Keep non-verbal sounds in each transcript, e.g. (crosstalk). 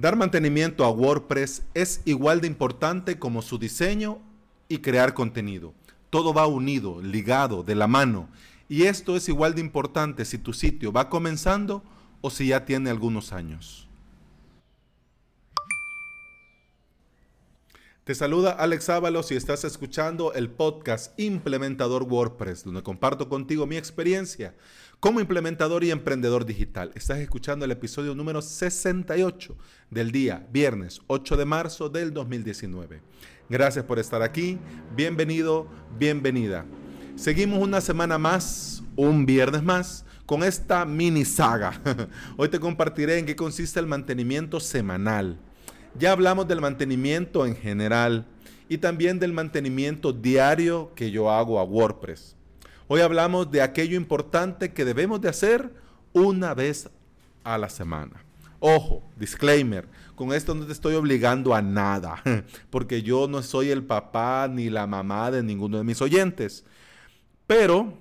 Dar mantenimiento a WordPress es igual de importante como su diseño y crear contenido. Todo va unido, ligado, de la mano. Y esto es igual de importante si tu sitio va comenzando o si ya tiene algunos años. Te saluda Alex Ábalos y estás escuchando el podcast Implementador WordPress, donde comparto contigo mi experiencia como implementador y emprendedor digital. Estás escuchando el episodio número 68 del día viernes 8 de marzo del 2019. Gracias por estar aquí. Bienvenido, bienvenida. Seguimos una semana más, un viernes más, con esta mini saga. (laughs) Hoy te compartiré en qué consiste el mantenimiento semanal ya hablamos del mantenimiento en general y también del mantenimiento diario que yo hago a WordPress. Hoy hablamos de aquello importante que debemos de hacer una vez a la semana. Ojo, disclaimer, con esto no te estoy obligando a nada, (laughs) porque yo no soy el papá ni la mamá de ninguno de mis oyentes. Pero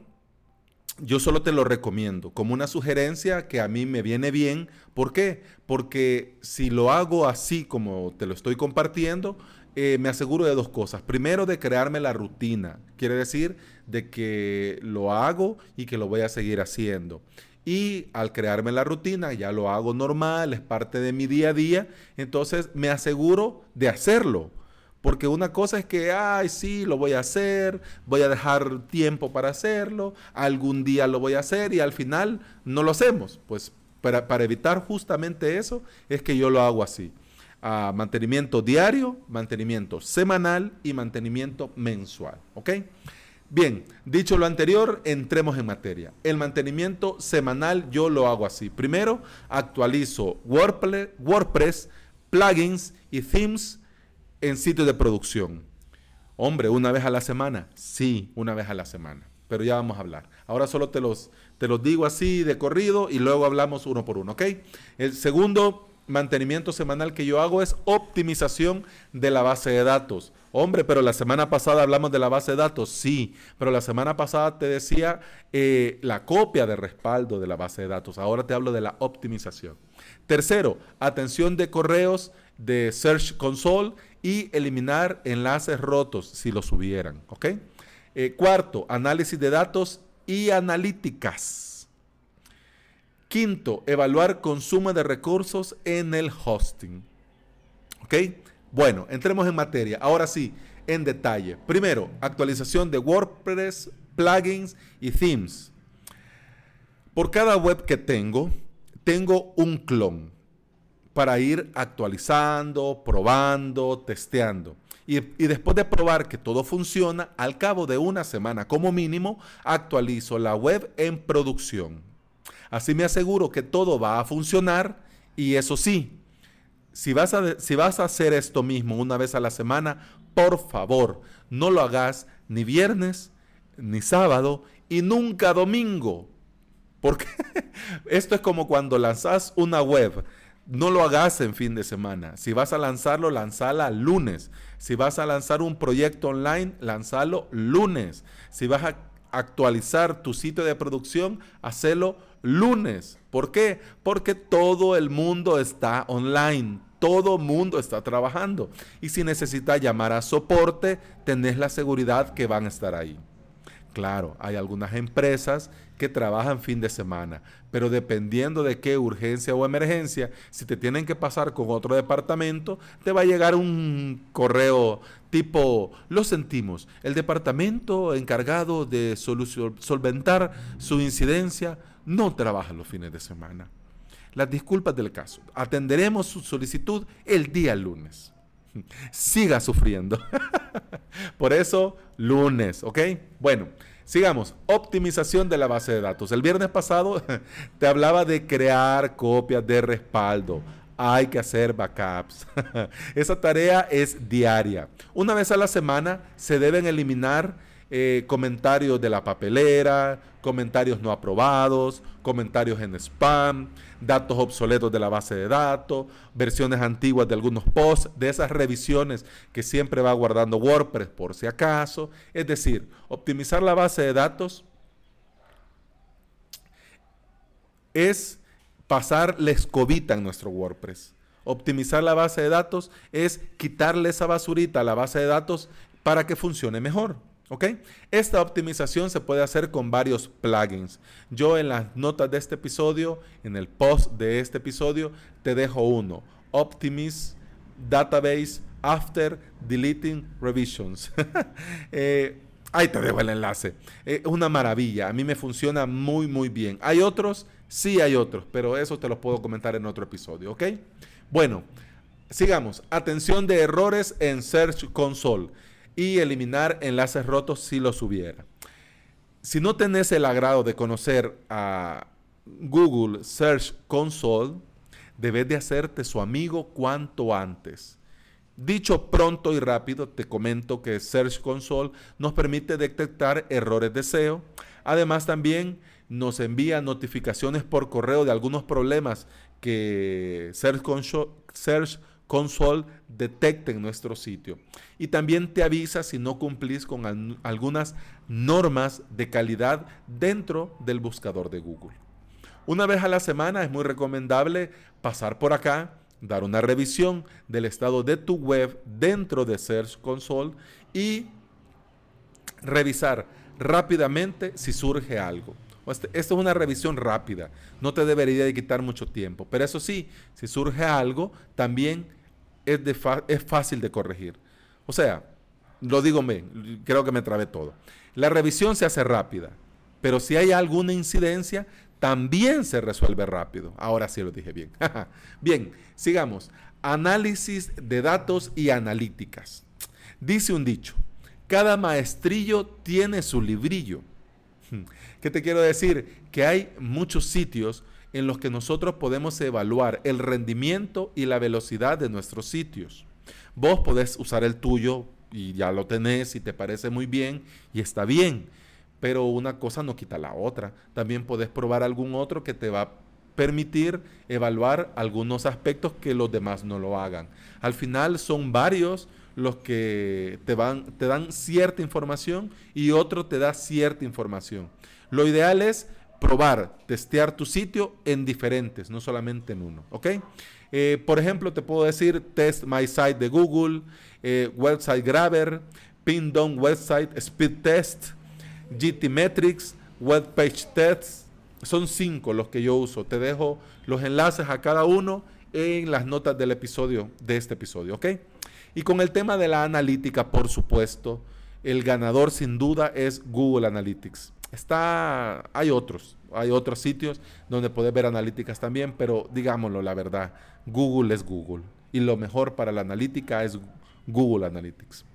yo solo te lo recomiendo como una sugerencia que a mí me viene bien. ¿Por qué? Porque si lo hago así como te lo estoy compartiendo, eh, me aseguro de dos cosas. Primero, de crearme la rutina. Quiere decir de que lo hago y que lo voy a seguir haciendo. Y al crearme la rutina, ya lo hago normal, es parte de mi día a día, entonces me aseguro de hacerlo. Porque una cosa es que, ay, sí, lo voy a hacer, voy a dejar tiempo para hacerlo, algún día lo voy a hacer y al final no lo hacemos. Pues para, evitar justamente eso es que yo lo hago así. Ah, mantenimiento diario, mantenimiento semanal y mantenimiento mensual. ¿Ok? Bien, dicho lo anterior, entremos en materia. El mantenimiento semanal yo lo hago así. Primero, actualizo WordPress plugins y themes en sitios de producción. Hombre, una vez a la semana. Sí, una vez a la semana. Pero ya vamos a hablar. Ahora solo te los, te los digo así de corrido y luego hablamos uno por uno, ¿ok? El segundo mantenimiento semanal que yo hago es optimización de la base de datos. Hombre, pero la semana pasada hablamos de la base de datos, sí, pero la semana pasada te decía eh, la copia de respaldo de la base de datos. Ahora te hablo de la optimización. Tercero, atención de correos de Search Console y eliminar enlaces rotos si los hubieran. Eh, cuarto, análisis de datos y analíticas. Quinto, evaluar consumo de recursos en el hosting. Bueno, entremos en materia. Ahora sí, en detalle. Primero, actualización de WordPress, plugins y themes. Por cada web que tengo, tengo un clon para ir actualizando, probando, testeando. Y, después de probar que todo funciona, al cabo de una semana como mínimo, actualizo la web en producción. Así me aseguro que todo va a funcionar y eso sí, si vas, a, si vas a hacer esto mismo una vez a la semana, por favor, no lo hagas ni viernes, ni sábado y nunca domingo. Porque (laughs) esto es como cuando lanzas una web no lo hagas en fin de semana. Si vas a lanzarlo, lanzala lunes. Si vas a lanzar un proyecto online, lanzalo lunes. Si vas a actualizar tu sitio de producción, hacelo lunes. ¿Por qué? Porque todo el mundo está online. Todo mundo está trabajando. Y si necesitas llamar a soporte, tenés la seguridad que van a estar ahí. Claro, hay algunas empresas que trabajan fin de semana, pero dependiendo de qué urgencia o emergencia, si te tienen que pasar con otro departamento, te va a llegar un correo tipo, lo sentimos, el departamento encargado de solventar su incidencia no trabaja los fines de semana. Las disculpas del caso. Atenderemos su solicitud el día lunes. (laughs) Siga sufriendo. (laughs) (laughs) Por eso, lunes, ¿ok? Bueno, sigamos. Optimización de la base de datos. El viernes pasado (laughs) te hablaba de crear copias de respaldo. Hay que hacer backups. (laughs) Esa tarea es diaria. Una vez a la semana se deben eliminar eh, comentarios de la papelera, comentarios no aprobados, comentarios en spam, datos obsoletos de la base de datos, versiones antiguas de algunos posts, de esas revisiones que siempre va guardando WordPress por si acaso. Es decir, optimizar la base de datos es pasar la escobita en nuestro WordPress. Optimizar la base de datos es quitarle esa basurita a la base de datos para que funcione mejor. ¿Ok? Esta optimización se puede hacer con varios plugins. Yo en las notas de este episodio, en el post de este episodio, te dejo uno. Optimis Database After Deleting Revisions. (laughs) Eh, ahí te dejo el enlace. Es una maravilla. A mí me funciona muy, muy bien. ¿Hay otros? Sí, hay otros, pero eso te los puedo comentar en otro episodio. ¿Ok? Bueno, sigamos. Atención de errores en Search Console y eliminar enlaces rotos si los hubiera. Si no tenés el agrado de conocer a Google Search Console, debes de hacerte su amigo cuanto antes. Dicho pronto y rápido, te comento que Search Console nos permite detectar errores de SEO. Además, también nos envía notificaciones por correo de algunos problemas que Search Console, Search Console detecte en nuestro sitio. Y también te avisa si no cumplís con algunas normas de calidad dentro del buscador de Google. Una vez a la semana es muy recomendable pasar por acá, dar una revisión del estado de tu web dentro de Search Console y revisar rápidamente si surge algo. Esto es una revisión rápida, no te debería de quitar mucho tiempo, pero eso sí, si surge algo, también es, es fácil de corregir. O sea, lo digo bien, creo que me trabé todo. La revisión se hace rápida, pero si hay alguna incidencia, también se resuelve rápido. Ahora sí lo dije bien. (laughs) bien, sigamos. Análisis de datos y analíticas. Dice un dicho, cada maestrillo tiene su librillo. (laughs) ¿Qué te quiero decir? Que hay muchos sitios en los que nosotros podemos evaluar el rendimiento y la velocidad de nuestros sitios. Vos podés usar el tuyo y ya lo tenés y te parece muy bien y está bien, pero una cosa no quita la otra. También podés probar algún otro que te va a permitir evaluar algunos aspectos que los demás no lo hagan. Al final son varios los que te, van, te dan cierta información y otro te da cierta información. Lo ideal es probar, testear tu sitio en diferentes, no solamente en uno. ¿Ok? Eh, por ejemplo, te puedo decir Test My Site de Google, eh, Website Grabber, Pin Down Website Speed Test, GT Metrics, Web Page Test. Son cinco los que yo uso. Te dejo los enlaces a cada uno en las notas del episodio, de este episodio. ¿Ok? Y con el tema de la analítica, por supuesto, el ganador sin duda es Google Analytics. Está, hay otros, hay otros sitios donde puedes ver analíticas también, pero digámoslo la verdad, Google es Google y lo mejor para la analítica es Google Analytics.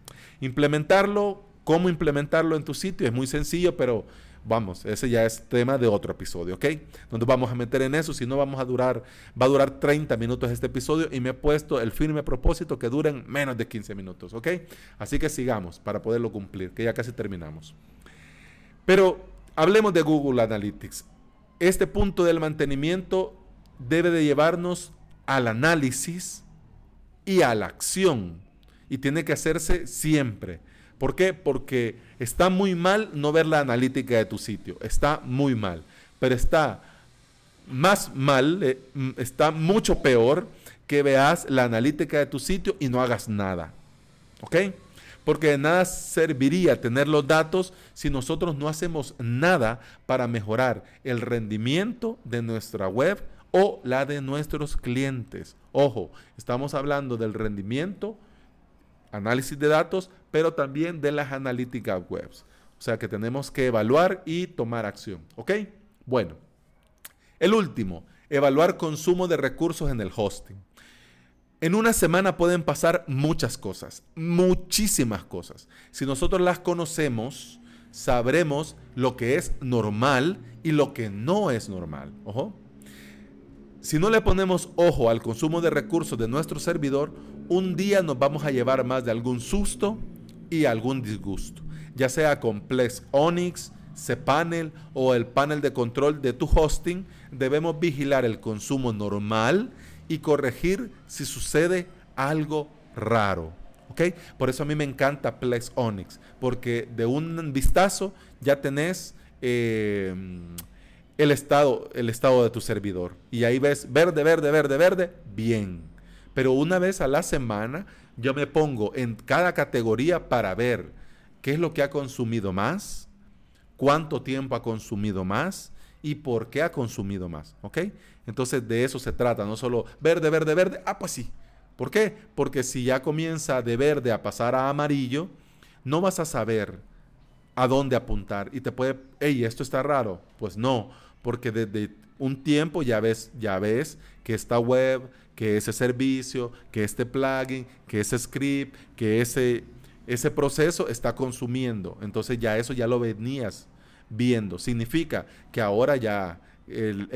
Implementarlo, cómo implementarlo en tu sitio es muy sencillo, pero vamos, ese ya es tema de otro episodio, ¿ok? Donde vamos a meter en eso, si no vamos a durar, va a durar 30 minutos este episodio y me he puesto el firme propósito que duren menos de 15 minutos, ¿ok? Así que sigamos para poderlo cumplir, que ya casi terminamos. Pero hablemos de Google Analytics. Este punto del mantenimiento debe de llevarnos al análisis y a la acción. Y tiene que hacerse siempre. ¿Por qué? Porque está muy mal no ver la analítica de tu sitio. Está muy mal. Pero está más mal, eh, está mucho peor que veas la analítica de tu sitio y no hagas nada. ¿Ok? Porque de nada serviría tener los datos si nosotros no hacemos nada para mejorar el rendimiento de nuestra web o la de nuestros clientes. Ojo, estamos hablando del rendimiento, análisis de datos, pero también de las analíticas webs. O sea que tenemos que evaluar y tomar acción. ¿Ok? Bueno, el último, evaluar consumo de recursos en el hosting. En una semana pueden pasar muchas cosas, muchísimas cosas. Si nosotros las conocemos, sabremos lo que es normal y lo que no es normal. Ojo. Si no le ponemos ojo al consumo de recursos de nuestro servidor, un día nos vamos a llevar más de algún susto y algún disgusto, ya sea con Plex Onyx, cPanel o el panel de control de tu hosting, debemos vigilar el consumo normal y corregir si sucede algo raro. ¿ok? Por eso a mí me encanta Plex Onyx, porque de un vistazo ya tenés eh, el, estado, el estado de tu servidor. Y ahí ves verde, verde, verde, verde, bien. Pero una vez a la semana yo me pongo en cada categoría para ver qué es lo que ha consumido más, cuánto tiempo ha consumido más y por qué ha consumido más. ¿Ok? Entonces de eso se trata, no solo verde, verde, verde. Ah, pues sí. ¿Por qué? Porque si ya comienza de verde a pasar a amarillo, no vas a saber a dónde apuntar y te puede, hey, esto está raro. Pues no, porque desde un tiempo ya ves, ya ves que esta web, que ese servicio, que este plugin, que ese script, que ese, ese proceso está consumiendo. Entonces ya eso ya lo venías viendo. Significa que ahora ya el,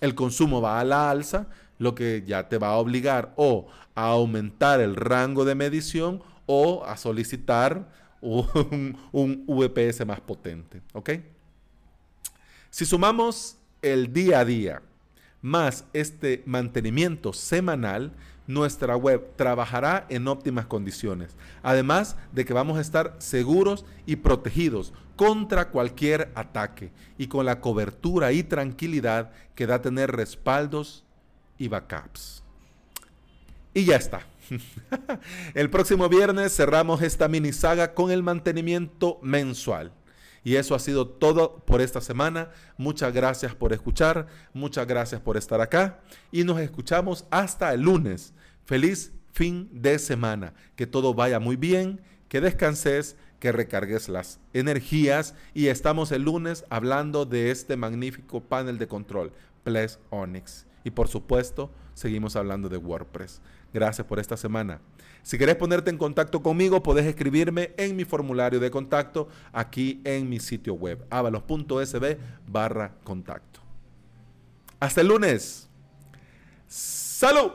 el consumo va a la alza, lo que ya te va a obligar o a aumentar el rango de medición o a solicitar un, un VPS más potente. ¿Ok? Si sumamos el día a día más este mantenimiento semanal, nuestra web trabajará en óptimas condiciones. Además de que vamos a estar seguros y protegidos contra cualquier ataque y con la cobertura y tranquilidad que da tener respaldos y backups. Y ya está. (laughs) el próximo viernes cerramos esta mini saga con el mantenimiento mensual. Y eso ha sido todo por esta semana. Muchas gracias por escuchar, muchas gracias por estar acá y nos escuchamos hasta el lunes. Feliz fin de semana. Que todo vaya muy bien, que descanses, que recargues las energías y estamos el lunes hablando de este magnífico panel de control, Ples Onyx. Y por supuesto, seguimos hablando de WordPress. Gracias por esta semana. Si querés ponerte en contacto conmigo, podés escribirme en mi formulario de contacto aquí en mi sitio web, avalos.sb barra contacto. Hasta el lunes. ¡Salud!